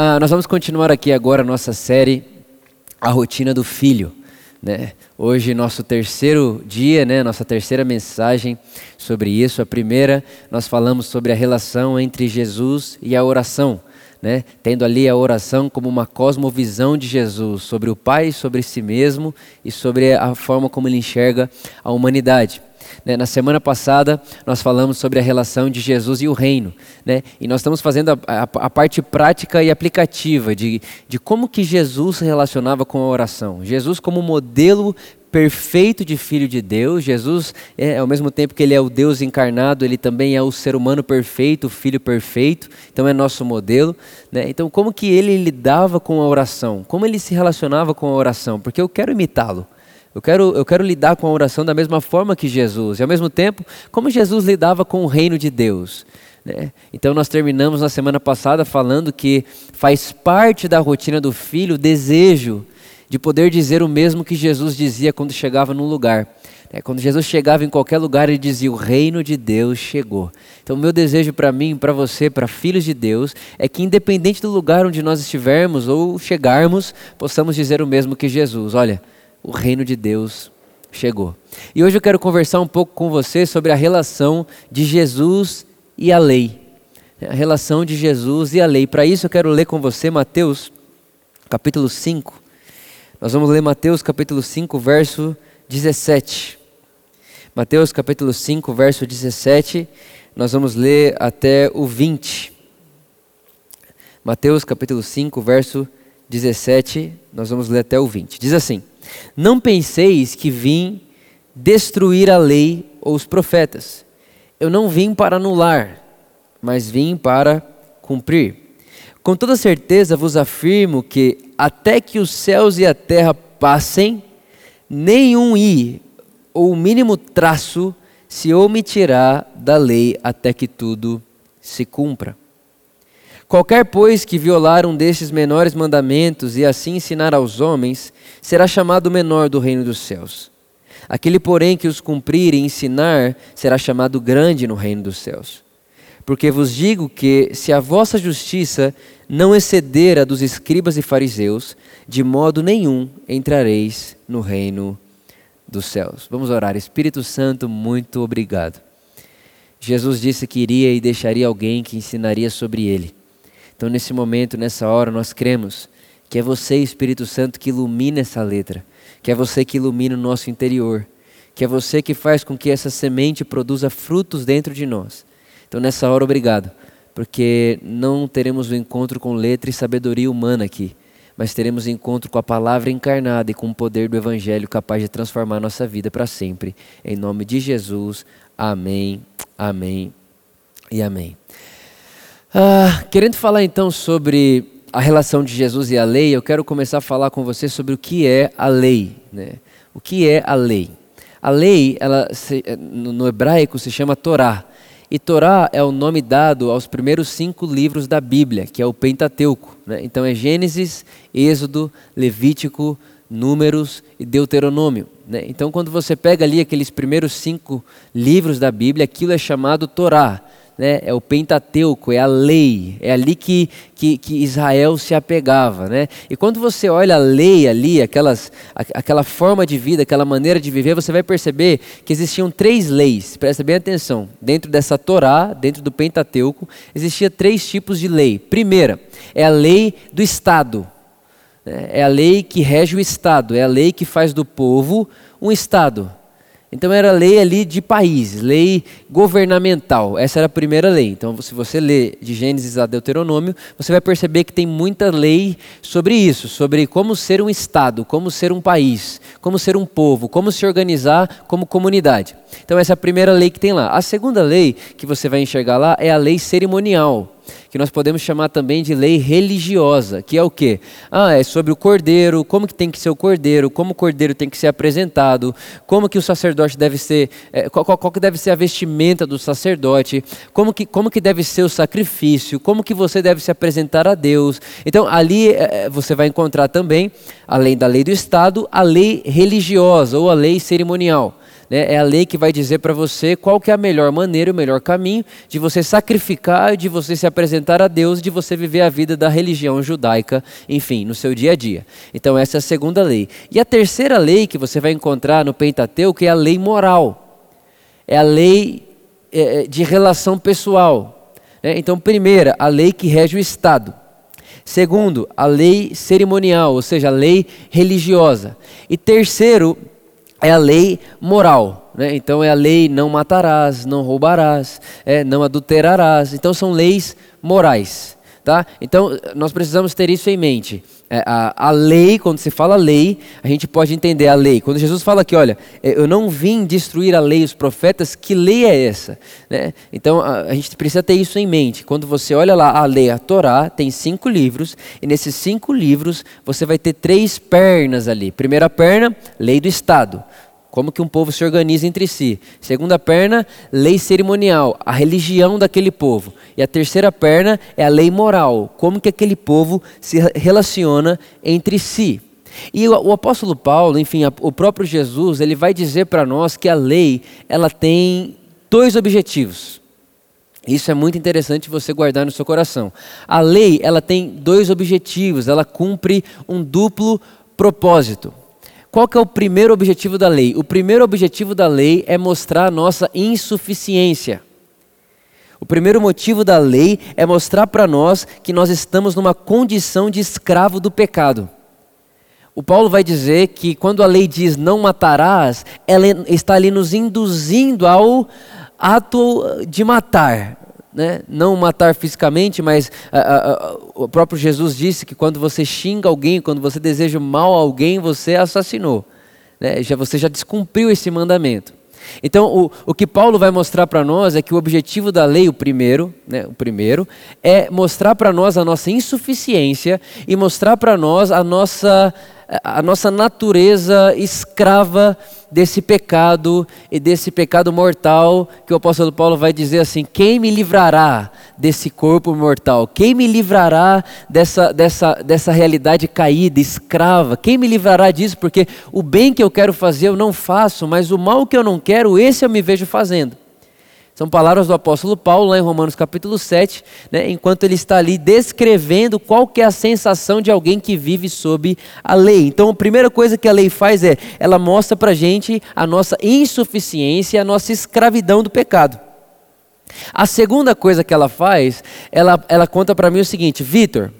Ah, nós vamos continuar aqui agora a nossa série A Rotina do Filho. Né? Hoje, nosso terceiro dia, né? nossa terceira mensagem sobre isso. A primeira, nós falamos sobre a relação entre Jesus e a oração. Né? Tendo ali a oração como uma cosmovisão de Jesus sobre o Pai, sobre si mesmo e sobre a forma como ele enxerga a humanidade. Né? Na semana passada, nós falamos sobre a relação de Jesus e o reino. Né? E nós estamos fazendo a, a, a, parte prática e aplicativa de, de como que Jesus se relacionava com a oração. Jesus como modelo perfeito de filho de Deus. Jesus, é, ao mesmo tempo que ele é o Deus encarnado, ele também é o ser humano perfeito, o filho perfeito. Então é nosso modelo. Né? Então como que ele lidava com a oração? Como ele se relacionava com a oração? Porque eu quero imitá-lo. Eu quero, eu quero lidar com a oração da mesma forma que Jesus. E ao mesmo tempo, como Jesus lidava com o reino de Deus. Né? Então nós terminamos na semana passada falando que faz parte da rotina do filho o desejo de poder dizer o mesmo que Jesus dizia quando chegava num lugar. É, quando Jesus chegava em qualquer lugar, ele dizia: O reino de Deus chegou. Então, o meu desejo para mim, para você, para filhos de Deus, é que, independente do lugar onde nós estivermos ou chegarmos, possamos dizer o mesmo que Jesus: Olha, o reino de Deus chegou. E hoje eu quero conversar um pouco com você sobre a relação de Jesus e a lei. A relação de Jesus e a lei. Para isso eu quero ler com você Mateus, capítulo 5. Nós vamos ler Mateus, capítulo 5, verso 17. Mateus, capítulo 5, verso 17. Nós vamos ler até o 20. Mateus, capítulo 5, verso 17. Nós vamos ler até o 20. Diz assim. Não penseis que vim destruir a lei ou os profetas. Eu não vim para anular, mas vim para cumprir. Com toda certeza vos afirmo que até que os céus e a terra passem, nenhum i ou o mínimo traço se omitirá da lei até que tudo se cumpra. Qualquer, pois, que violar um destes menores mandamentos e assim ensinar aos homens, será chamado menor do reino dos céus. Aquele, porém, que os cumprir e ensinar, será chamado grande no reino dos céus. Porque vos digo que, se a vossa justiça não exceder a dos escribas e fariseus, de modo nenhum entrareis no reino dos céus. Vamos orar. Espírito Santo, muito obrigado. Jesus disse que iria e deixaria alguém que ensinaria sobre ele. Então, nesse momento, nessa hora, nós cremos que é você, Espírito Santo, que ilumina essa letra, que é você que ilumina o nosso interior, que é você que faz com que essa semente produza frutos dentro de nós. Então, nessa hora, obrigado, porque não teremos o um encontro com letra e sabedoria humana aqui, mas teremos um encontro com a palavra encarnada e com o poder do Evangelho capaz de transformar a nossa vida para sempre. Em nome de Jesus, amém, amém e amém. Ah, querendo falar então sobre a relação de Jesus e a lei, eu quero começar a falar com você sobre o que é a lei. Né? O que é a lei? A lei, ela, no hebraico, se chama Torá. E Torá é o nome dado aos primeiros cinco livros da Bíblia, que é o Pentateuco. Né? Então é Gênesis, Êxodo, Levítico, Números e Deuteronômio. Né? Então, quando você pega ali aqueles primeiros cinco livros da Bíblia, aquilo é chamado Torá né, é o Pentateuco, é a lei, é ali que, que, que, Israel se apegava. Né? E quando você olha a lei ali, aquelas, aquela forma de vida, aquela maneira de viver, você vai perceber que existiam três leis, presta bem atenção. Dentro dessa Torá, dentro do Pentateuco, existia três tipos de lei. Primeira, é a lei do Estado. Né? É a lei que rege o Estado, é a lei que faz do povo um Estado. Então era lei ali de país, lei governamental. Essa era a primeira lei. Então, se você lê de Gênesis a Deuteronômio, você vai perceber que tem muita lei sobre isso, sobre como ser um estado, como ser um país, como ser um povo, como se organizar como comunidade. Então essa é a primeira lei que tem lá. A segunda lei que você vai enxergar lá é a lei cerimonial que nós podemos chamar também de lei religiosa, que é o quê? Ah, é sobre o cordeiro, como que tem que ser o cordeiro, como o cordeiro tem que ser apresentado, como que o sacerdote deve ser, é, qual, qual, qual, que deve ser a vestimenta do sacerdote, como que, como que deve ser o sacrifício, como que você deve se apresentar a Deus. Então ali é, é você vai encontrar também, além da lei do Estado, a lei religiosa ou a lei cerimonial. Né? É a lei que vai dizer para você qual que é a melhor maneira, o melhor caminho de você sacrificar, de você se apresentar a Deus, de você viver a vida da religião judaica, enfim, no seu dia a dia. Então essa é a segunda lei. E a terceira lei que você vai encontrar no Pentateuco é a lei moral. É a lei é, é de relação pessoal. Né? Então, primeira, a lei que rege o Estado. Segundo, a lei cerimonial, ou seja, a lei religiosa. E terceiro, é a lei moral. Né? Então é a lei não matarás, não roubarás, é, não adulterarás. Então são leis morais. Tá? Então nós precisamos ter isso em mente. É, a, a, lei, quando se fala lei, a gente pode entender a lei. Quando Jesus fala aqui, olha, é, eu não vim destruir a lei os profetas, que lei é essa? Né? Então a, a, gente precisa ter isso em mente. Quando você olha lá a lei, a Torá, tem cinco livros, e nesses cinco livros você vai ter três pernas ali. Primeira perna, lei do Estado. Como que um povo se organiza entre si. Segunda perna, lei cerimonial, a religião daquele povo. E a terceira perna é a lei moral, como que aquele povo se relaciona entre si. E o, apóstolo Paulo, enfim, o próprio Jesus, ele vai dizer para nós que a lei, ela tem dois objetivos. Isso é muito interessante você guardar no seu coração. A lei, ela tem dois objetivos, ela cumpre um duplo propósito. Qual que é o primeiro objetivo da lei? O primeiro objetivo da lei é mostrar a nossa insuficiência. O primeiro motivo da lei é mostrar para nós que nós estamos numa condição de escravo do pecado. O Paulo vai dizer que quando a lei diz não matarás, ela está ali nos induzindo ao ato de matar né? não matar fisicamente, mas a, a, a, o próprio Jesus disse que quando você xinga alguém, quando você deseja mal a alguém, você assassinou. Né? Já, você já descumpriu esse mandamento. Então, o, o que Paulo vai mostrar para nós é que o objetivo da lei, o primeiro, né, o primeiro, é mostrar para nós a nossa insuficiência e mostrar para nós a nossa a nossa natureza escrava desse pecado e desse pecado mortal, que o apóstolo Paulo vai dizer assim: quem me livrará desse corpo mortal? Quem me livrará dessa, dessa, dessa realidade caída, escrava? Quem me livrará disso? Porque o bem que eu quero fazer eu não faço, mas o mal que eu não quero, esse eu me vejo fazendo. São palavras do apóstolo Paulo, lá em Romanos capítulo 7, né, enquanto ele está ali descrevendo qual que é a sensação de alguém que vive sob a lei. Então, a primeira coisa que a lei faz é, ela mostra para gente a nossa insuficiência, a nossa escravidão do pecado. A segunda coisa que ela faz, ela, ela conta para mim o seguinte, Vitor,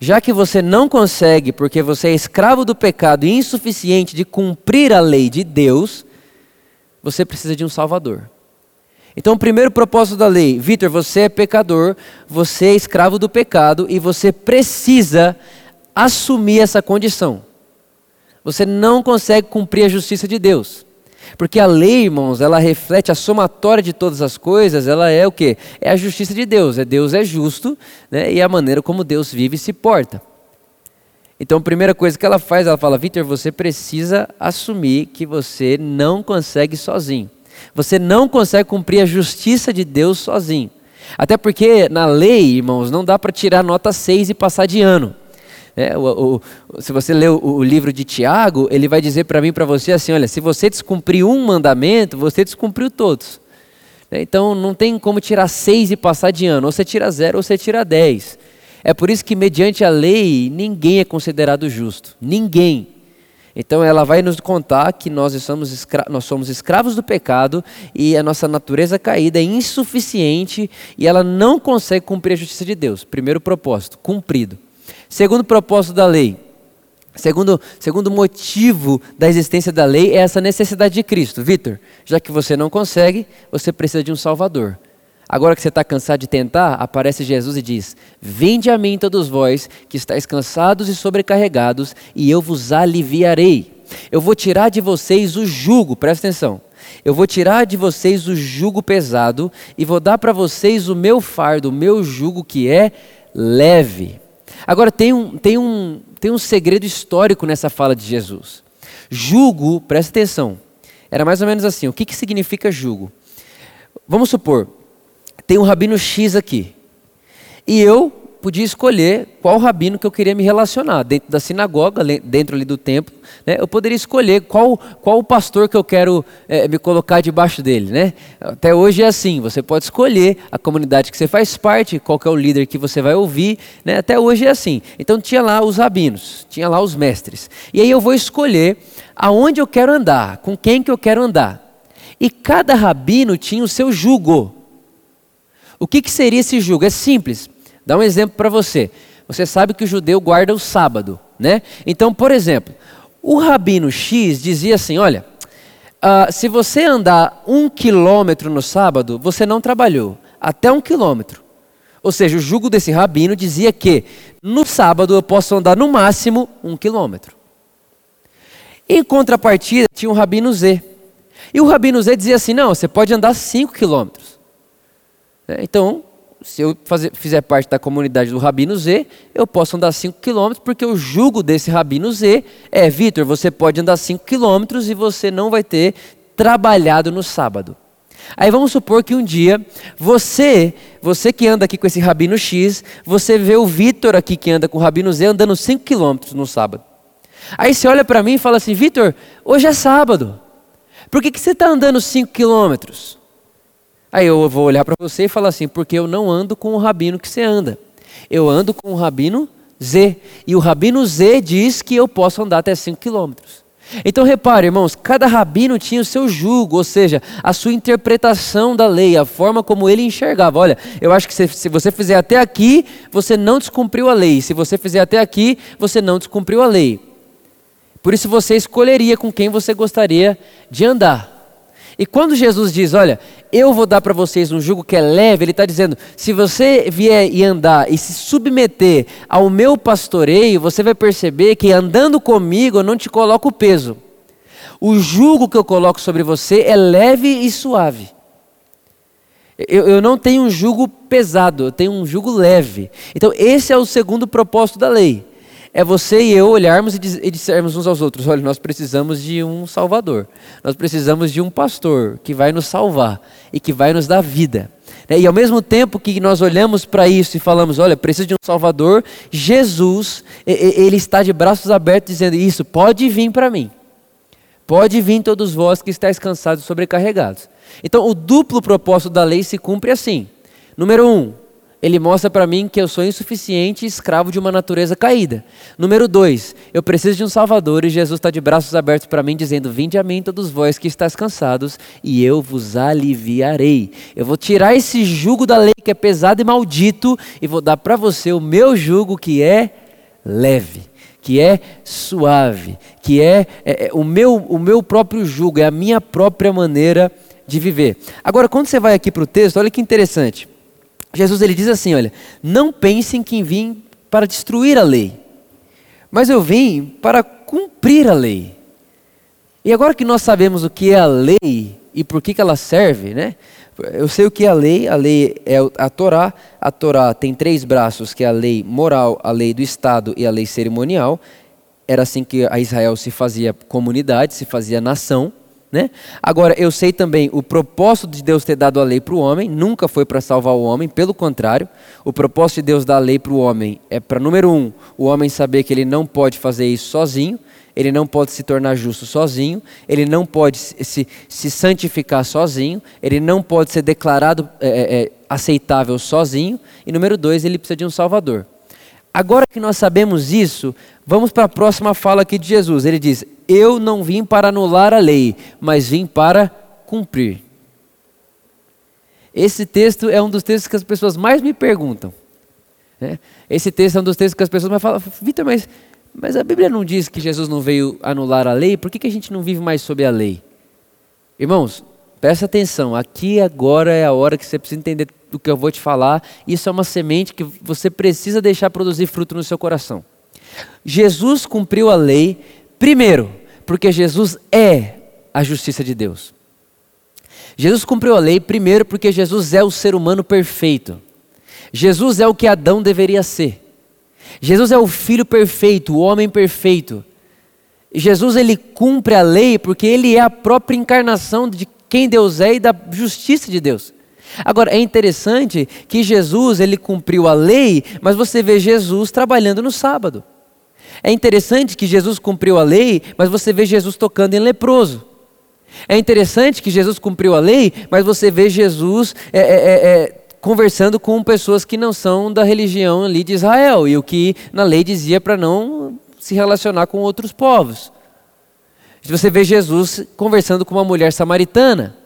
já que você não consegue, porque você é escravo do pecado e insuficiente de cumprir a lei de Deus, você precisa de um Salvador. Então, o primeiro propósito da lei, Vitor, você é pecador, você é escravo do pecado e você precisa assumir essa condição. Você não consegue cumprir a justiça de Deus. Porque a lei, irmãos, ela reflete a somatória de todas as coisas, ela é o que? É a justiça de Deus. É Deus é justo né, e é a maneira como Deus vive e se porta. Então, a primeira coisa que ela faz, ela fala: Vitor, você precisa assumir que você não consegue sozinho. Você não consegue cumprir a justiça de Deus sozinho. Até porque na lei, irmãos, não dá para tirar nota 6 e passar de ano. É, o, o, se você ler o, o, livro de Tiago, ele vai dizer para mim e para você assim: olha, se você descumprir um mandamento, você descumpriu todos. É, então não tem como tirar seis e passar de ano. Ou você tira zero ou você tira dez. É por isso que, mediante a lei, ninguém é considerado justo. Ninguém. Então ela vai nos contar que nós somos, nós somos escravos do pecado e a nossa natureza caída é insuficiente e ela não consegue cumprir a justiça de Deus. Primeiro propósito, cumprido. Segundo propósito da lei, segundo, segundo motivo da existência da lei é essa necessidade de Cristo. Vitor, já que você não consegue, você precisa de um Salvador. Agora que você está cansado de tentar, aparece Jesus e diz: Vinde a mim todos vós que estáis cansados e sobrecarregados, e eu vos aliviarei. Eu vou tirar de vocês o jugo, presta atenção. Eu vou tirar de vocês o jugo pesado e vou dar para vocês o meu fardo, o meu jugo que é leve. Agora tem um, tem um, tem um segredo histórico nessa fala de Jesus. Jugo, presta atenção, era mais ou menos assim: o que, que significa jugo? Vamos supor, tem um rabino X aqui. E eu podia escolher qual rabino que eu queria me relacionar. Dentro da sinagoga, dentro ali do templo, né, eu poderia escolher qual, qual o pastor que eu quero é, me colocar debaixo dele. Né? Até hoje é assim, você pode escolher a comunidade que você faz parte, qual é o líder que você vai ouvir. Né? Até hoje é assim. Então tinha lá os rabinos, tinha lá os mestres. E aí eu vou escolher aonde eu quero andar, com quem que eu quero andar. E cada rabino tinha o seu jugo. O que, que seria esse jugo? É simples. Dá um exemplo para você. Você sabe que o judeu guarda o sábado, né? Então, por exemplo, o rabino X dizia assim: olha, uh, se você andar um quilômetro no sábado, você não trabalhou, até um quilômetro. Ou seja, o jugo desse rabino dizia que no sábado eu posso andar no máximo um quilômetro. Em contrapartida, tinha o rabino Z. E o rabino Z dizia assim: não, você pode andar cinco quilômetros. Então, se eu fazer, fizer parte da comunidade do Rabino Z, eu posso andar 5 quilômetros, porque o jugo desse Rabino Z é, Vitor, você pode andar 5 quilômetros e você não vai ter trabalhado no sábado. Aí vamos supor que um dia você, você que anda aqui com esse Rabino X, você vê o Vitor aqui que anda com o Rabino Z andando 5 quilômetros no sábado. Aí você olha para mim e fala assim, Vitor, hoje é sábado. Por que, que você está andando 5 quilômetros? Aí eu vou olhar para você e falar assim: porque eu não ando com o rabino que você anda. Eu ando com o rabino Z. E o rabino Z diz que eu posso andar até 5 quilômetros. Então repare, irmãos, cada rabino tinha o seu julgo, ou seja, a sua interpretação da lei, a forma como ele enxergava. Olha, eu acho que se, se você fizer até aqui, você não descumpriu a lei. Se você fizer até aqui, você não descumpriu a lei. Por isso você escolheria com quem você gostaria de andar. E quando Jesus diz, olha, eu vou dar para vocês um jugo que é leve, ele está dizendo: se você vier e andar e se submeter ao meu pastoreio, você vai perceber que andando comigo eu não te coloco peso. O jugo que eu coloco sobre você é leve e suave. Eu, eu não tenho um jugo pesado, eu tenho um jugo leve. Então, esse é o segundo propósito da lei é você e eu olharmos e dissermos uns aos outros: olha, nós precisamos de um Salvador, nós precisamos de um pastor que vai nos salvar e que vai nos dar vida. Né? E ao mesmo tempo que nós olhamos para isso e falamos: olha, preciso de um Salvador, Jesus, ele está de braços abertos dizendo: isso, pode vir para mim. Pode vir todos vós que estáis cansados e sobrecarregados. Então, o duplo propósito da lei se cumpre assim. Número um, ele mostra para mim que eu sou insuficiente e escravo de uma natureza caída. Número dois, eu preciso de um Salvador e Jesus está de braços abertos para mim, dizendo: Vinde a mim, todos vós que estáis cansados, e eu vos aliviarei. Eu vou tirar esse jugo da lei que é pesado e maldito, e vou dar para você o meu jugo que é leve que é suave, que é, é, é, o, meu, o meu próprio jugo, é a minha própria maneira de viver. Agora, quando você vai aqui para o texto, olha que interessante. Jesus ele diz assim, olha, não pensem que vim para destruir a lei, mas eu vim para cumprir a lei. E agora que nós sabemos o que é a lei e por que, que ela serve, né? Eu sei o que é a lei, a lei é a Torá, a Torá tem três braços, que é a lei moral, a lei do Estado e a lei cerimonial. Era assim que a Israel se fazia comunidade, se fazia nação. Né? Agora, eu sei também o propósito de Deus ter dado a lei para o homem, nunca foi para salvar o homem, pelo contrário, o propósito de Deus dar a lei para o homem é para, número um, o homem saber que ele não pode fazer isso sozinho, ele não pode se tornar justo sozinho, ele não pode se, se santificar sozinho, ele não pode ser declarado é, é, é aceitável sozinho, e número dois, ele precisa de um Salvador. Agora que nós sabemos isso, vamos para a próxima fala aqui de Jesus. Ele diz: Eu não vim para anular a lei, mas vim para cumprir. Esse texto é um dos textos que as pessoas mais me perguntam. Né? Esse texto é um dos textos que as pessoas mais falam: Vitor, mas, mas a Bíblia não diz que Jesus não veio anular a lei? Por que, que a gente não vive mais sob a lei? Irmãos, presta atenção, aqui agora é a hora que você precisa entender do que eu vou te falar, isso é uma semente que você precisa deixar produzir fruto no seu coração. Jesus cumpriu a lei, primeiro, porque Jesus é a justiça de Deus. Jesus cumpriu a lei, primeiro, porque Jesus é o ser humano perfeito. Jesus é o que Adão deveria ser. Jesus é o filho perfeito, o homem perfeito. Jesus ele cumpre a lei porque ele é a própria encarnação de quem Deus é e da justiça de Deus. Agora, é interessante que Jesus, ele cumpriu a lei, mas você vê Jesus trabalhando no sábado. É interessante que Jesus cumpriu a lei, mas você vê Jesus tocando em leproso. É interessante que Jesus cumpriu a lei, mas você vê Jesus é, é, é, é conversando com pessoas que não são da religião ali de Israel, e o que na lei dizia para não se relacionar com outros povos. Você vê Jesus conversando com uma mulher samaritana.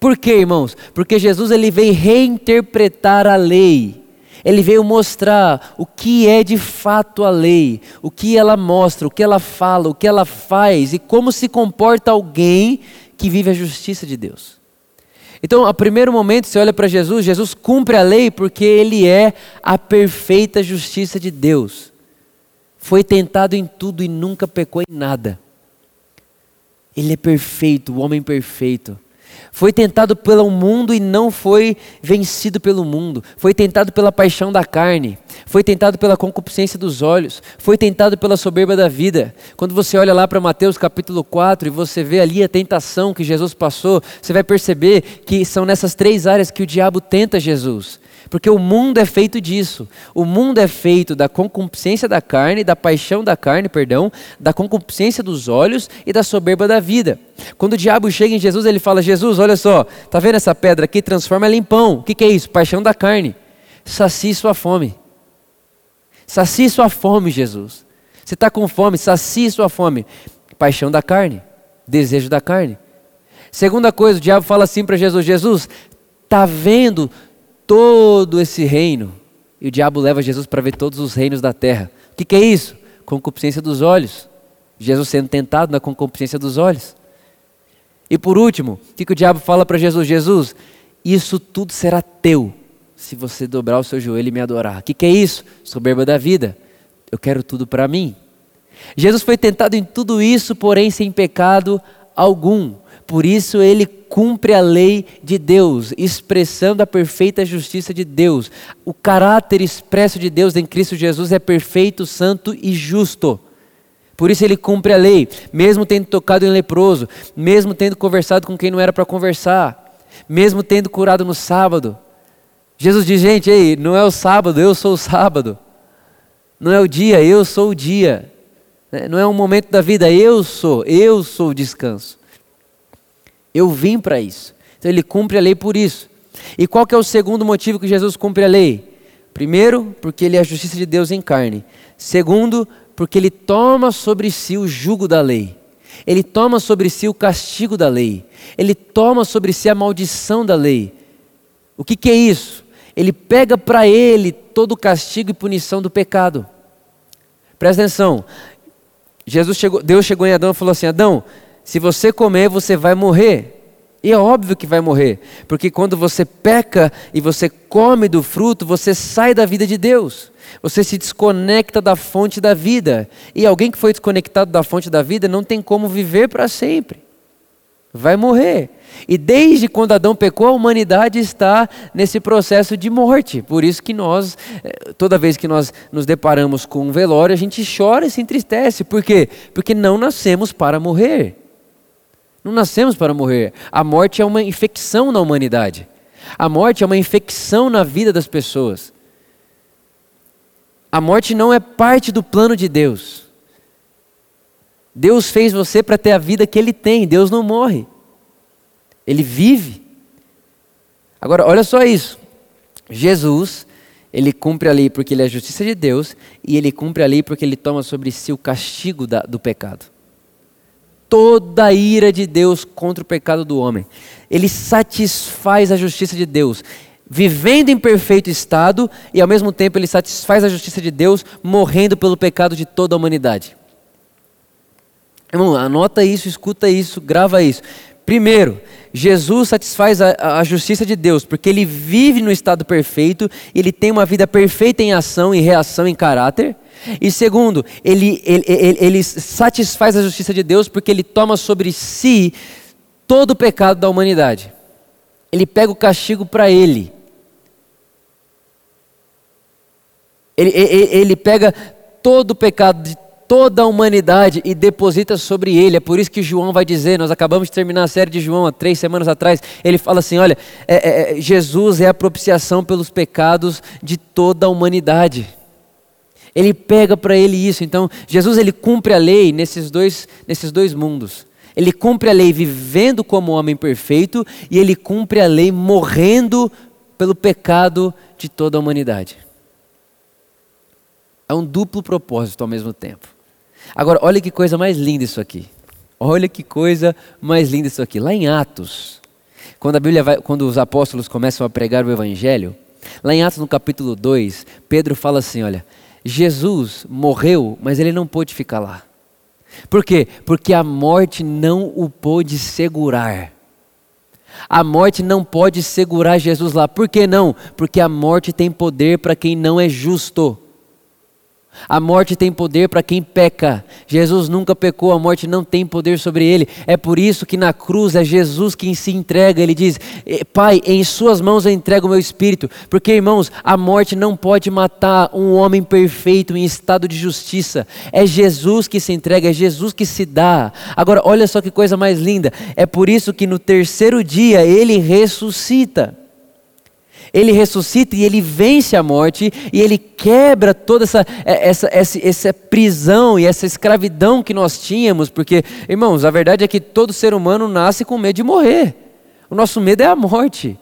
Por quê, irmãos? Porque Jesus ele veio reinterpretar a lei. Ele veio mostrar o que é de fato a lei, o que ela mostra, o que ela fala, o que ela faz e como se comporta alguém que vive a justiça de Deus. Então, a primeiro momento, você olha para Jesus, Jesus cumpre a lei porque ele é a perfeita justiça de Deus. Foi tentado em tudo e nunca pecou em nada. Ele é perfeito, o homem perfeito. Foi tentado pelo mundo e não foi vencido pelo mundo. Foi tentado pela paixão da carne. Foi tentado pela concupiscência dos olhos. Foi tentado pela soberba da vida. Quando você olha lá para Mateus capítulo 4 e você vê ali a tentação que Jesus passou, você vai perceber que são nessas três áreas que o diabo tenta Jesus. Porque o mundo é feito disso. O mundo é feito da concupiscência da carne, da paixão da carne, perdão, da concupiscência dos olhos e da soberba da vida. Quando o diabo chega em Jesus, ele fala: Jesus, olha só, tá vendo essa pedra aqui? Transforma ela em pão. O que, que é isso? Paixão da carne. Sacie sua fome. Sacie sua fome, Jesus. Você está com fome, sacie sua fome. Paixão da carne, desejo da carne. Segunda coisa, o diabo fala assim para Jesus: Jesus, tá vendo todo esse reino. E o diabo leva Jesus para ver todos os reinos da terra. O que, que é isso? Concupiscência dos olhos. Jesus sendo tentado na concupiscência dos olhos. E por último, o que, que o diabo fala para Jesus? Jesus, isso tudo será teu se você dobrar o seu joelho e me adorar. O que, que é isso? Soberba da vida. Eu quero tudo para mim. Jesus foi tentado em tudo isso, porém sem pecado algum. Por isso ele cumpre a lei de Deus, expressando a perfeita justiça de Deus. O caráter expresso de Deus em Cristo Jesus é perfeito, santo e justo. Por isso ele cumpre a lei, mesmo tendo tocado em leproso, mesmo tendo conversado com quem não era para conversar, mesmo tendo curado no sábado. Jesus diz: gente, ei, não é o sábado, eu sou o sábado. Não é o dia, eu sou o dia. Não é um momento da vida, eu sou, eu sou o descanso. Eu vim para isso. Então ele cumpre a lei por isso. E qual que é o segundo motivo que Jesus cumpre a lei? Primeiro, porque ele é a justiça de Deus em carne. Segundo, porque ele toma sobre si o jugo da lei. Ele toma sobre si o castigo da lei. Ele toma sobre si a maldição da lei. O que, que é isso? Ele pega para ele todo o castigo e punição do pecado. Presta atenção. Jesus chegou, Deus chegou em Adão e falou assim: Adão, se você comer, você vai morrer. E é óbvio que vai morrer, porque quando você peca e você come do fruto, você sai da vida de Deus. Você se desconecta da fonte da vida. E alguém que foi desconectado da fonte da vida não tem como viver para sempre. Vai morrer. E desde quando Adão pecou, a humanidade está nesse processo de morte. Por isso que nós, eh, toda vez que nós nos deparamos com um velório, a gente chora e se entristece. Por quê? Porque não nascemos para morrer. Não nascemos para morrer. A morte é uma infecção na humanidade. A morte é uma infecção na vida das pessoas. A morte não é parte do plano de Deus. Deus fez você para ter a vida que Ele tem. Deus não morre. Ele vive. Agora, olha só isso. Jesus, ele cumpre a lei porque ele é a justiça de Deus, e ele cumpre a lei porque ele toma sobre si o castigo da, do pecado toda a ira de Deus contra o pecado do homem. Ele satisfaz a justiça de Deus, vivendo em perfeito estado, e ao mesmo tempo ele satisfaz a justiça de Deus, morrendo pelo pecado de toda a humanidade. Irmão, anota isso, escuta isso, grava isso. Primeiro, Jesus satisfaz a, a, justiça de Deus, porque ele vive no estado perfeito, ele tem uma vida perfeita em ação e reação em caráter. E segundo, ele, ele, ele, ele satisfaz a justiça de Deus porque ele toma sobre si todo o pecado da humanidade. Ele pega o castigo para ele. Ele, ele, ele pega todo o pecado de toda a humanidade e deposita sobre ele. É por isso que João vai dizer, nós acabamos de terminar a série de João há três semanas atrás, ele fala assim: olha, é, é, é Jesus é a propiciação pelos pecados de toda a humanidade. Ele pega para ele isso. Então, Jesus ele cumpre a lei nesses dois, nesses dois mundos. Ele cumpre a lei vivendo como homem perfeito e ele cumpre a lei morrendo pelo pecado de toda a humanidade. É um duplo propósito ao mesmo tempo. Agora, olha que coisa mais linda isso aqui. Olha que coisa mais linda isso aqui. Lá em Atos, quando a Bíblia vai, quando os apóstolos começam a pregar o evangelho, lá em Atos no capítulo 2, Pedro fala assim, olha, Jesus morreu, mas ele não pôde ficar lá. Por quê? Porque a morte não o pôde segurar. A morte não pode segurar Jesus lá. Por que não? Porque a morte tem poder para quem não é justo. A morte tem poder para quem peca. Jesus nunca pecou, a morte não tem poder sobre ele. É por isso que na cruz é Jesus quem se entrega. Ele diz: Pai, em Suas mãos eu entrego o meu espírito. Porque, irmãos, a morte não pode matar um homem perfeito em estado de justiça. É Jesus que se entrega, é Jesus que se dá. Agora, olha só que coisa mais linda. É por isso que no terceiro dia ele ressuscita ele ressuscita e ele vence a morte e ele quebra toda essa, é, essa, essa, essa prisão e essa escravidão que nós tínhamos, porque, irmãos, a verdade é que todo ser humano nasce com medo de morrer. O nosso medo é a morte.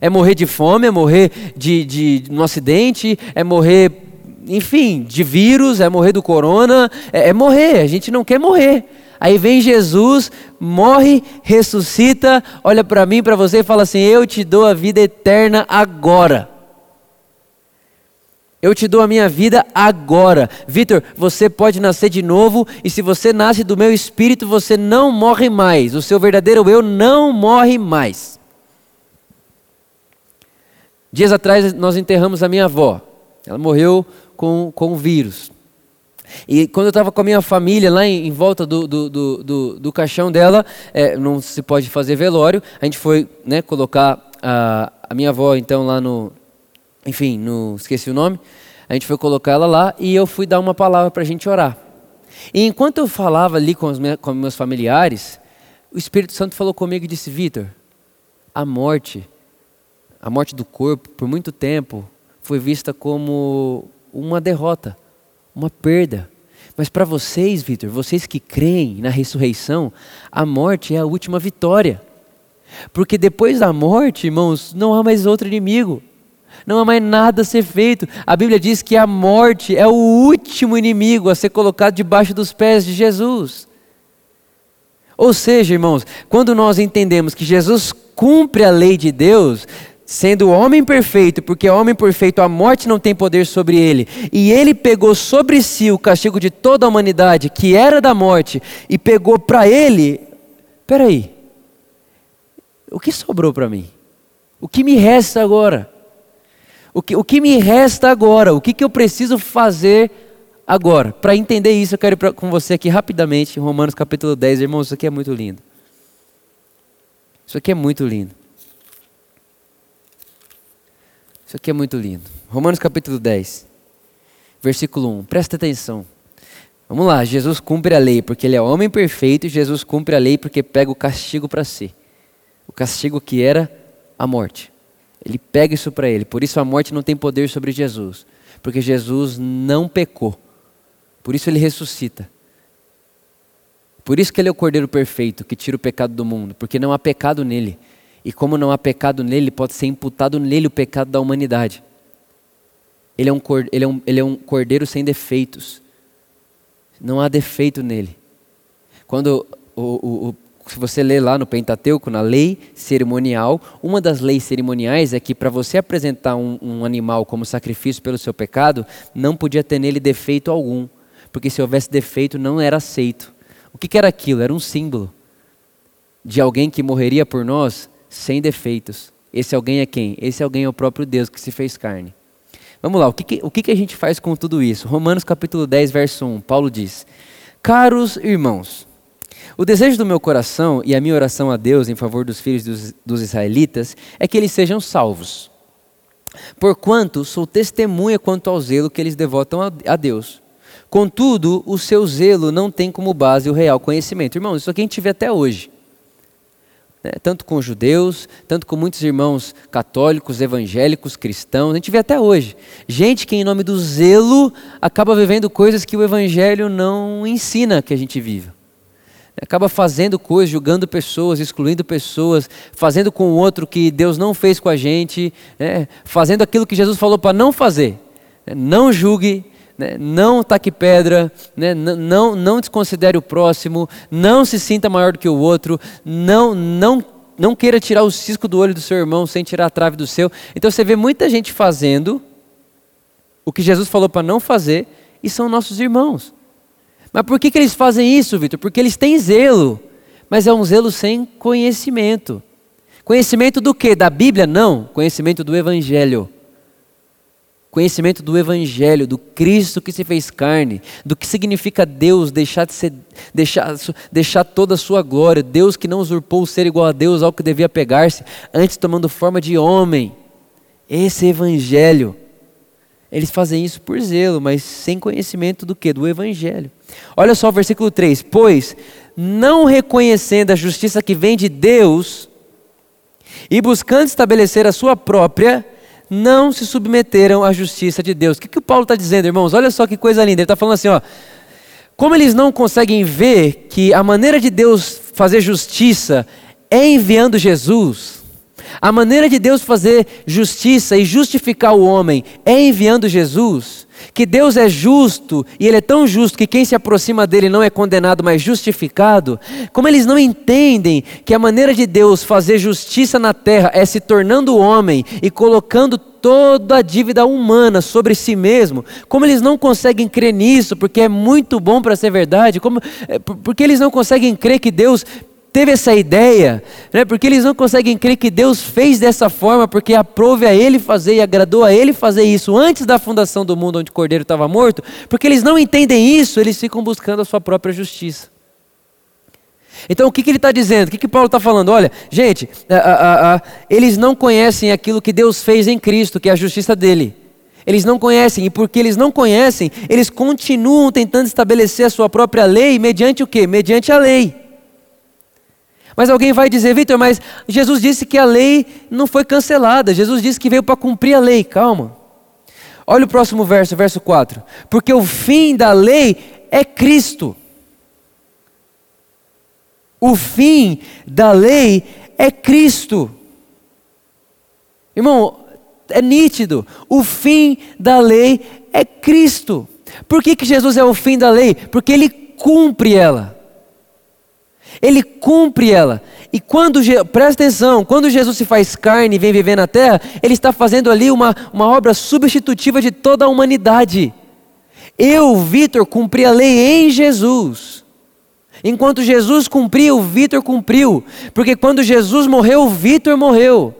É morrer de fome, é morrer de, de, de um acidente, é morrer, enfim, de vírus, é morrer do corona, é, é morrer. A gente não quer morrer. Aí vem Jesus, morre, ressuscita, olha para mim, para você e fala assim: Eu te dou a vida eterna agora. Eu te dou a minha vida agora. Vitor, você pode nascer de novo e se você nasce do meu espírito, você não morre mais. O seu verdadeiro eu não morre mais. Dias atrás nós enterramos a minha avó. Ela morreu com, com o vírus. E quando eu estava com a minha família lá em, em volta do, do, do, do, do caixão dela, é, não se pode fazer velório, a gente foi né, colocar a, a minha avó então lá no, enfim, no, esqueci o nome, a gente foi colocar ela lá e eu fui dar uma palavra para a gente orar. E enquanto eu falava ali com os meus, com meus familiares, o Espírito Santo falou comigo e disse: Vitor, a morte, a morte do corpo, por muito tempo, foi vista como uma derrota uma perda. Mas para vocês, Vitor, vocês que creem na ressurreição, a morte é a última vitória. Porque depois da morte, irmãos, não há mais outro inimigo. Não há mais nada a ser feito. A Bíblia diz que a morte é o último inimigo a ser colocado debaixo dos pés de Jesus. Ou seja, irmãos, quando nós entendemos que Jesus cumpre a lei de Deus, sendo homem perfeito, porque homem perfeito a morte não tem poder sobre ele, e ele pegou sobre si o castigo de toda a humanidade, que era da morte, e pegou para ele. Peraí, o que sobrou para mim? O que me resta agora? O que, o que me resta agora? O que, que eu preciso fazer agora? Para entender isso, eu quero ir pra, com você aqui rapidamente, Romanos capítulo 10. Irmãos, isso aqui é muito lindo. Isso aqui é muito lindo. Isso aqui é muito lindo. Romanos capítulo 10, versículo 1. Presta atenção. Vamos lá, Jesus cumpre a lei porque ele é homem perfeito, e Jesus cumpre a lei porque pega o castigo para si. O castigo que era a morte. Ele pega isso para ele. Por isso a morte não tem poder sobre Jesus, porque Jesus não pecou. Por isso ele ressuscita. Por isso que ele é o Cordeiro perfeito que tira o pecado do mundo, porque não há pecado nele. E como não há pecado nele, pode ser imputado nele o pecado da humanidade. Ele é um, ele é um, ele é um cordeiro sem defeitos. Não há defeito nele. Quando o, o, o, se você lê lá no Pentateuco, na lei cerimonial, uma das leis cerimoniais é que para você apresentar um, um animal como sacrifício pelo seu pecado, não podia ter nele defeito algum. Porque se houvesse defeito, não era aceito. O que, que era aquilo? Era um símbolo de alguém que morreria por nós sem defeitos. Esse alguém é quem? Esse alguém é o próprio Deus que se fez carne. Vamos lá, o que, que, o que, que a gente faz com tudo isso? Romanos capítulo 10, verso 1, Paulo diz: Caros irmãos, o desejo do meu coração e a minha oração a Deus em favor dos filhos dos, dos israelitas é que eles sejam salvos. Porquanto sou testemunha quanto ao zelo que eles devotam a, a Deus. Contudo, o seu zelo não tem como base o real conhecimento. Irmãos, isso aqui a gente vê até hoje. Né? Tanto com judeus, tanto com muitos irmãos católicos, evangélicos, cristãos, a gente vê até hoje. Gente que, em nome do zelo, acaba vivendo coisas que o evangelho não ensina que a gente viva. Acaba fazendo coisas, julgando pessoas, excluindo pessoas, fazendo com o outro que Deus não fez com a gente, né? fazendo aquilo que Jesus falou para não fazer. Não julgue, né? não taque pedra, né? não, não desconsidere o próximo, não se sinta maior do que o outro, não, não, não queira tirar o cisco do olho do seu irmão sem tirar a trave do seu. Então você vê muita gente fazendo o que Jesus falou para não fazer e são nossos irmãos. Mas por que, que eles fazem isso, Vitor? Porque eles têm zelo, mas é um zelo sem conhecimento. Conhecimento do que? Da Bíblia? Não, conhecimento do Evangelho conhecimento do Evangelho, do Cristo que se fez carne, do que significa Deus deixar, de ser, deixar, deixar toda a sua glória, Deus que não usurpou o ser igual a Deus ao que devia pegar-se, antes tomando forma de homem. Esse Evangelho. Eles fazem isso por zelo, mas sem conhecimento do que? Do Evangelho. Olha só o versículo 3: Pois, não reconhecendo a justiça que vem de Deus, e buscando estabelecer a sua própria, não se submeteram à justiça de Deus. O que, que o Paulo está dizendo, irmãos? Olha só que coisa linda. Ele está falando assim, ó. Como eles não conseguem ver que a maneira de Deus fazer justiça é enviando Jesus, a maneira de Deus fazer justiça e justificar o homem é enviando Jesus, que Deus é justo e Ele é tão justo que quem se aproxima dele não é condenado, mas justificado. Como eles não entendem que a maneira de Deus fazer justiça na terra é se tornando homem e colocando toda a dívida humana sobre si mesmo, como eles não conseguem crer nisso, porque é muito bom para ser verdade, como, é, porque eles não conseguem crer que Deus teve essa ideia, né? porque eles não conseguem crer que Deus fez dessa forma, porque aprove a Ele fazer e agradou a Ele fazer isso antes da fundação do mundo onde o Cordeiro estava morto, porque eles não entendem isso, eles ficam buscando a sua própria justiça. Então o que, que ele está dizendo? O que, que Paulo está falando? Olha, gente, a, a, a, eles não conhecem aquilo que Deus fez em Cristo, que é a justiça dele. Eles não conhecem, e porque eles não conhecem, eles continuam tentando estabelecer a sua própria lei mediante o quê? Mediante a lei. Mas alguém vai dizer, Vitor, mas Jesus disse que a lei não foi cancelada. Jesus disse que veio para cumprir a lei. Calma. Olha o próximo verso, verso 4. Porque o fim da lei é Cristo. O fim da lei é Cristo. Irmão, é nítido. O fim da lei é Cristo. Por que, que Jesus é o fim da lei? Porque ele cumpre ela. Ele cumpre ela. E quando, presta atenção, quando Jesus se faz carne e vem viver na terra, ele está fazendo ali uma, uma obra substitutiva de toda a humanidade. Eu, Vitor, cumpri a lei em Jesus. Enquanto Jesus cumpriu, Vitor cumpriu. Porque quando Jesus morreu, Vitor morreu.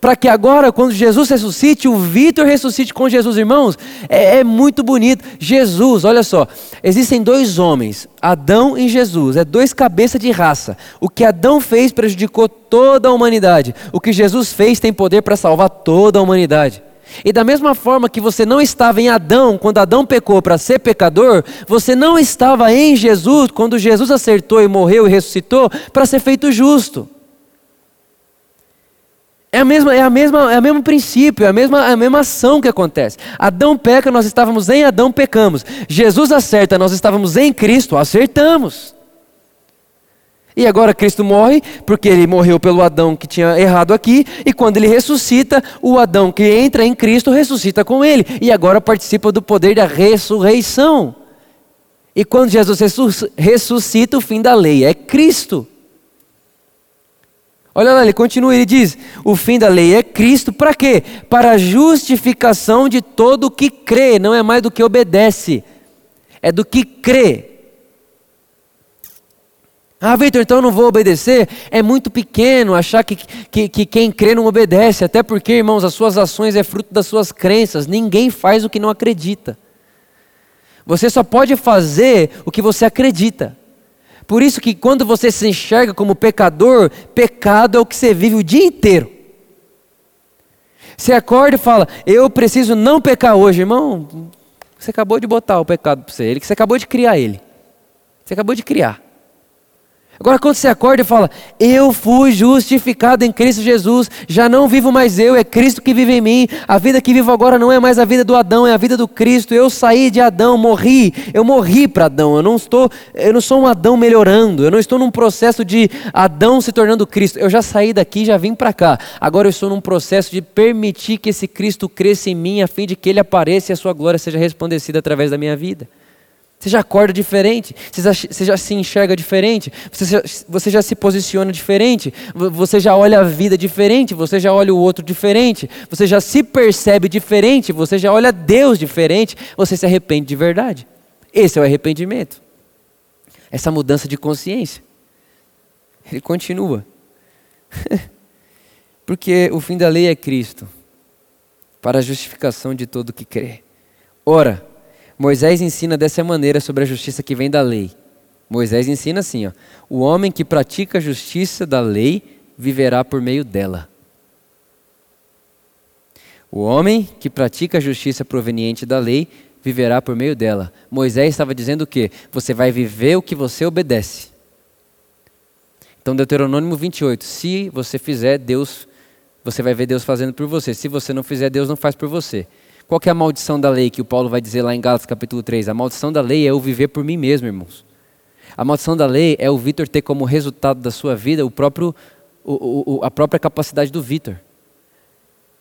Para que agora, quando Jesus ressuscite, o Vitor ressuscite com Jesus, irmãos, é, é, muito bonito. Jesus, olha só, existem dois homens, Adão e Jesus, é dois cabeças de raça. O que Adão fez prejudicou toda a humanidade. O que Jesus fez tem poder para salvar toda a humanidade. E da mesma forma que você não estava em Adão quando Adão pecou para ser pecador, você não estava em Jesus quando Jesus acertou e morreu e ressuscitou para ser feito justo. É a mesma, é a mesma, é o mesmo princípio, é a mesma, é a mesma ação que acontece. Adão peca, nós estávamos em Adão, pecamos. Jesus acerta, nós estávamos em Cristo, acertamos. E agora Cristo morre, porque ele morreu pelo Adão que tinha errado aqui, e quando ele ressuscita, o Adão que entra em Cristo ressuscita com ele, e agora participa do poder da ressurreição. E quando Jesus ressuscita, o fim da lei é Cristo. Olha lá, ele continua, ele diz: o fim da lei é Cristo, para quê? Para a justificação de todo o que crê, não é mais do que obedece, é do que crê. Ah, Vitor, então eu não vou obedecer? É muito pequeno achar que, que, que, quem crê não obedece, até porque, irmãos, as suas ações é fruto das suas crenças. Ninguém faz o que não acredita. Você só pode fazer o que você acredita. Por isso que quando você se enxerga como pecador, pecado é o que você vive o dia inteiro. Você acorda e fala, eu preciso não pecar hoje, irmão. Você acabou de botar o pecado para você, ele que você acabou de criar ele. Você acabou de criar. Agora, quando você acorda e fala, eu fui justificado em Cristo Jesus, já não vivo mais eu, é Cristo que vive em mim. A vida que vivo agora não é mais a vida do Adão, é a vida do Cristo. Eu saí de Adão, morri, eu morri para Adão. Eu não estou, eu não sou um Adão melhorando, eu não estou num processo de Adão se tornando Cristo. Eu já saí daqui, já vim para cá. Agora eu estou num processo de permitir que esse Cristo cresça em mim, a fim de que ele apareça e a sua glória seja resplandecida através da minha vida. Você já acorda diferente, você já, você já se enxerga diferente, você já, você já, se posiciona diferente, você já olha a vida diferente, você já olha o outro diferente, você já se percebe diferente, você já olha Deus diferente, você se arrepende de verdade. Esse é o arrependimento. Essa mudança de consciência. Ele continua. Porque o fim da lei é Cristo, para a justificação de todo que crê. Ora, Moisés ensina dessa maneira sobre a justiça que vem da lei. Moisés ensina assim: ó, o homem que pratica a justiça da lei viverá por meio dela. O homem que pratica a justiça proveniente da lei viverá por meio dela. Moisés estava dizendo o quê? Você vai viver o que você obedece. Então, Deuteronômio 28, se você fizer, Deus, você vai ver Deus fazendo por você. Se você não fizer, Deus não faz por você. Qual é a maldição da lei que o Paulo vai dizer lá em Gálatas capítulo 3? A maldição da lei é o viver por mim mesmo, irmãos. A maldição da lei é o Vitor ter como resultado da sua vida o próprio, o, o, a própria capacidade do Vitor.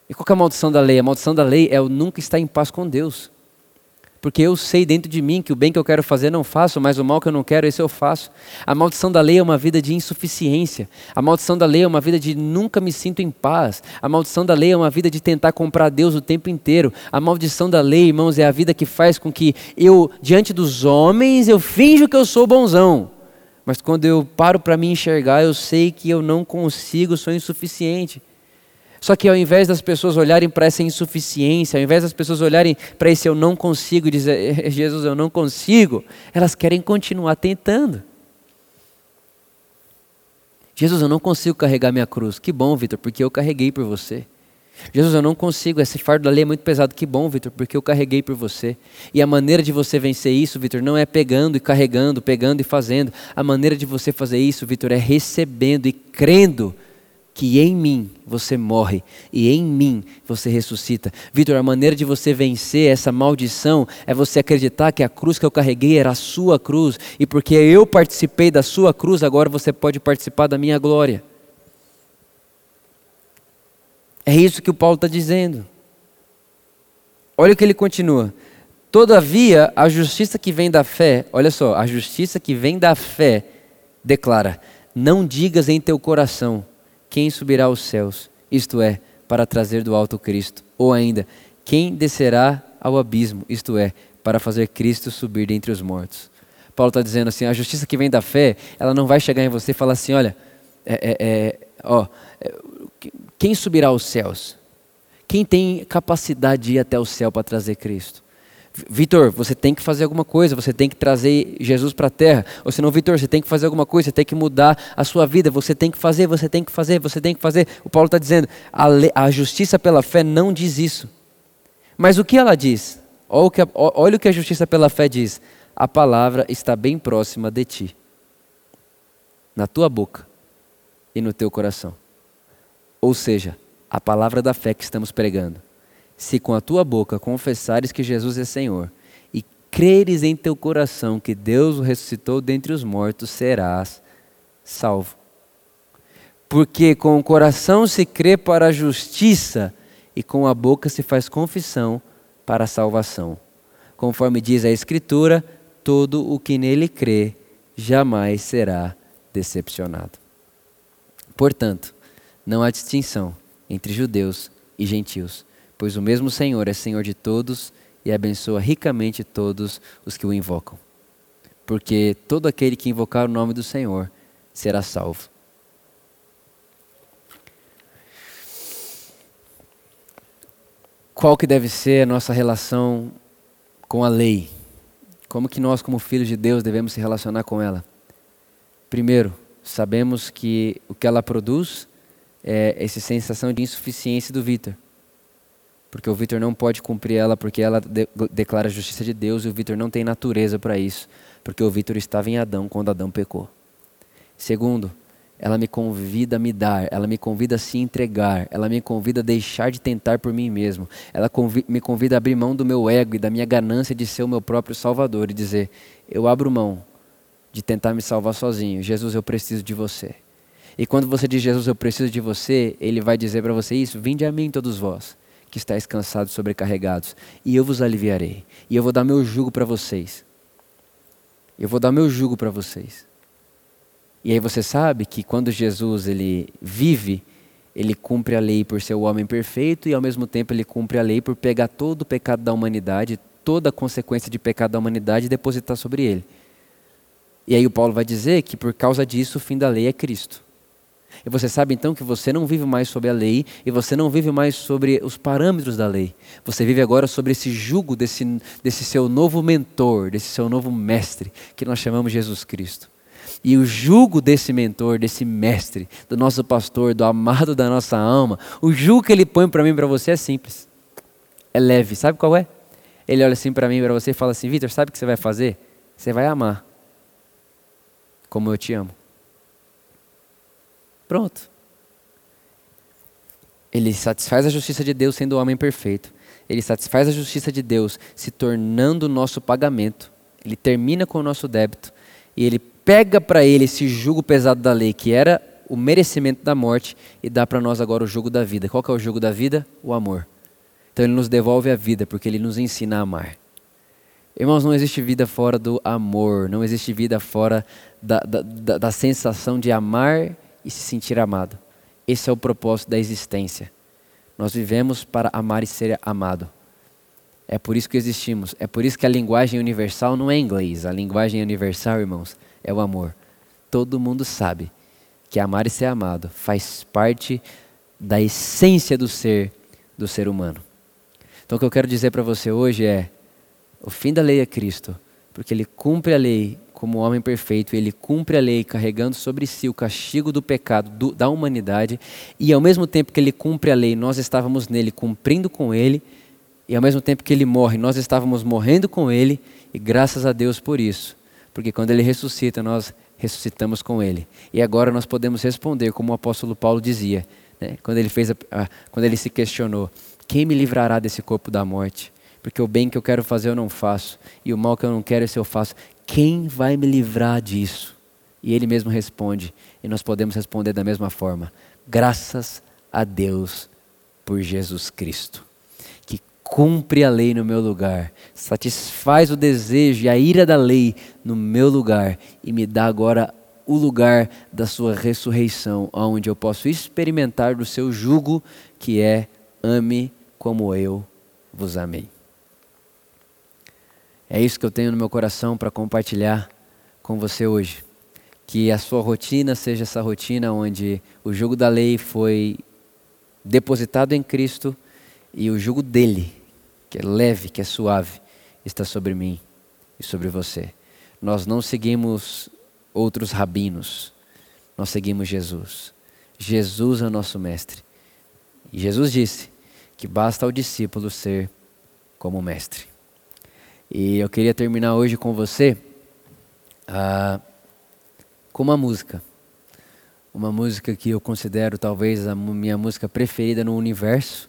E qual é a maldição da lei? A maldição da lei é o nunca estar em paz com Deus. Porque eu sei dentro de mim que o bem que eu quero fazer não faço, mas o mal que eu não quero, esse eu faço. A maldição da lei é uma vida de insuficiência. A maldição da lei é uma vida de nunca me sinto em paz. A maldição da lei é uma vida de tentar comprar Deus o tempo inteiro. A maldição da lei, irmãos, é a vida que faz com que eu, diante dos homens, eu finjo que eu sou bonzão. Mas quando eu paro para me enxergar, eu sei que eu não consigo, sou insuficiente. Só que ao invés das pessoas olharem para essa insuficiência, ao invés das pessoas olharem para esse eu não consigo e dizer, eh, Jesus, eu não consigo, elas querem continuar tentando. Jesus, eu não consigo carregar minha cruz. Que bom, Vitor, porque eu carreguei por você. Jesus, eu não consigo, esse fardo da lei é muito pesado. Que bom, Vitor, porque eu carreguei por você. E a maneira de você vencer isso, Vitor, não é pegando e carregando, pegando e fazendo. A maneira de você fazer isso, Vitor, é recebendo e crendo que em mim você morre e em mim você ressuscita. Vitor, a maneira de você vencer essa maldição é você acreditar que a cruz que eu carreguei era a sua cruz e porque eu participei da sua cruz, agora você pode participar da minha glória. É isso que o Paulo está dizendo. Olha o que ele continua. Todavia, a justiça que vem da fé, olha só, a justiça que vem da fé declara: Não digas em teu coração, quem subirá aos céus, isto é, para trazer do alto Cristo? Ou ainda, quem descerá ao abismo, isto é, para fazer Cristo subir dentre os mortos? Paulo está dizendo assim: a justiça que vem da fé, ela não vai chegar em você e falar assim: olha, é, é, é, ó, é, quem subirá aos céus? Quem tem capacidade de ir até o céu para trazer Cristo? Vitor, você tem que fazer alguma coisa, você tem que trazer Jesus para a terra. Ou senão, Vitor, você tem que fazer alguma coisa, você tem que mudar a sua vida, você tem que fazer, você tem que fazer, você tem que fazer. O Paulo está dizendo, a, a, justiça pela fé não diz isso. Mas o que ela diz? Olha o, que a, olha o que a justiça pela fé diz. A palavra está bem próxima de ti, na tua boca e no teu coração. Ou seja, a palavra da fé que estamos pregando se com a tua boca confessares que Jesus é Senhor e creres em teu coração que Deus o ressuscitou dentre os mortos, serás salvo. Porque com o coração se crê para a justiça e com a boca se faz confissão para a salvação. Conforme diz a Escritura, todo o que nele crê jamais será decepcionado. Portanto, não há distinção entre judeus e gentios pois o mesmo Senhor é Senhor de todos e abençoa ricamente todos os que o invocam. Porque todo aquele que invocar o nome do Senhor será salvo. Qual que deve ser a nossa relação com a lei? Como que nós, como filhos de Deus, devemos se relacionar com ela? Primeiro, sabemos que o que ela produz é essa sensação de insuficiência do Vitor. Porque o Vitor não pode cumprir ela porque ela de declara a justiça de Deus e o Vitor não tem natureza para isso, porque o Vitor estava em Adão quando Adão pecou. Segundo, ela me convida a me dar, ela me convida a se entregar, ela me convida a deixar de tentar por mim mesmo, ela convi me convida a abrir mão do meu ego e da minha ganância de ser o meu próprio salvador e dizer: eu abro mão de tentar me salvar sozinho, Jesus, eu preciso de você. E quando você diz Jesus, eu preciso de você, ele vai dizer para você isso: vinde a mim, todos vós que estáis cansados e sobrecarregados, e eu vos aliviarei. E eu vou dar meu jugo para vocês. Eu vou dar meu jugo para vocês. E aí você sabe que quando Jesus ele vive, ele cumpre a lei por ser o homem perfeito e ao mesmo tempo ele cumpre a lei por pegar todo o pecado da humanidade, toda a consequência de pecado da humanidade e depositar sobre ele. E aí o Paulo vai dizer que por causa disso o fim da lei é Cristo. E você sabe então que você não vive mais sob a lei e você não vive mais sobre os parâmetros da lei. Você vive agora sobre esse jugo desse, desse seu novo mentor, desse seu novo mestre, que nós chamamos Jesus Cristo. E o jugo desse mentor, desse mestre, do nosso pastor, do amado da nossa alma, o jugo que ele põe para mim e para você é simples. É leve. Sabe qual é? Ele olha assim para mim e para você e fala assim: Vitor, sabe o que você vai fazer? Você vai amar como eu te amo. Pronto. Ele satisfaz a justiça de Deus sendo o homem perfeito. Ele satisfaz a justiça de Deus se tornando o nosso pagamento. Ele termina com o nosso débito. E ele pega para ele esse jugo pesado da lei, que era o merecimento da morte, e dá para nós agora o jugo da vida. Qual é o jugo da vida? O amor. Então ele nos devolve a vida, porque ele nos ensina a amar. Irmãos, não existe vida fora do amor, não existe vida fora da, da, da, da sensação de amar e se sentir amado. Esse é o propósito da existência. Nós vivemos para amar e ser amado. É por isso que existimos. É por isso que a linguagem universal não é inglês. A linguagem universal, irmãos, é o amor. Todo mundo sabe que amar e ser amado faz parte da essência do ser do ser humano. Então o que eu quero dizer para você hoje é: o fim da lei é Cristo, porque ele cumpre a lei como homem perfeito, ele cumpre a lei carregando sobre si o castigo do pecado do, da humanidade, e ao mesmo tempo que ele cumpre a lei, nós estávamos nele cumprindo com ele, e ao mesmo tempo que ele morre, nós estávamos morrendo com ele, e graças a Deus por isso, porque quando ele ressuscita, nós ressuscitamos com ele. E agora nós podemos responder, como o apóstolo Paulo dizia, né, quando, ele fez a, a, quando ele se questionou: quem me livrará desse corpo da morte? Porque o bem que eu quero fazer eu não faço, e o mal que eu não quero esse eu faço. Quem vai me livrar disso? E ele mesmo responde, e nós podemos responder da mesma forma: graças a Deus por Jesus Cristo, que cumpre a lei no meu lugar, satisfaz o desejo e a ira da lei no meu lugar e me dá agora o lugar da sua ressurreição, onde eu posso experimentar do seu jugo, que é ame como eu vos amei. É isso que eu tenho no meu coração para compartilhar com você hoje. Que a sua rotina seja essa rotina onde o jugo da lei foi depositado em Cristo e o jugo dele, que é leve, que é suave, está sobre mim e sobre você. Nós não seguimos outros rabinos, nós seguimos Jesus. Jesus é o nosso mestre. E Jesus disse que basta ao discípulo ser como mestre. E eu queria terminar hoje com você uh, com uma música. Uma música que eu considero talvez a minha música preferida no universo.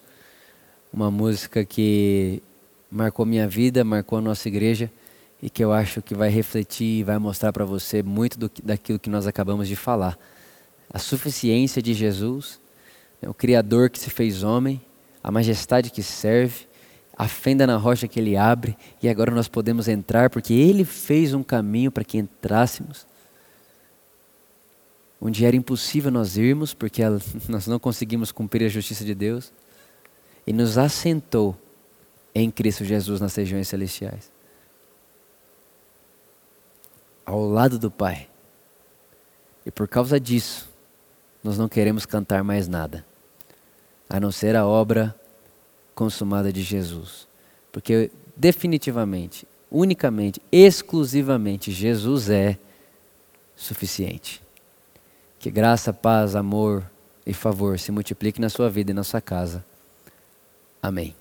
Uma música que marcou minha vida, marcou a nossa igreja e que eu acho que vai refletir e vai mostrar para você muito do, daquilo que nós acabamos de falar. A suficiência de Jesus, né, o Criador que se fez homem, a majestade que serve a fenda na rocha que ele abre e agora nós podemos entrar porque ele fez um caminho para que entrássemos. Onde era impossível nós irmos porque nós não conseguimos cumprir a justiça de Deus. E nos assentou em Cristo Jesus nas regiões celestiais. Ao lado do Pai. E por causa disso, nós não queremos cantar mais nada, a não ser a obra consumada de Jesus. Porque definitivamente, unicamente, exclusivamente Jesus é suficiente. Que graça, paz, amor e favor se multiplique na sua vida e na sua casa. Amém.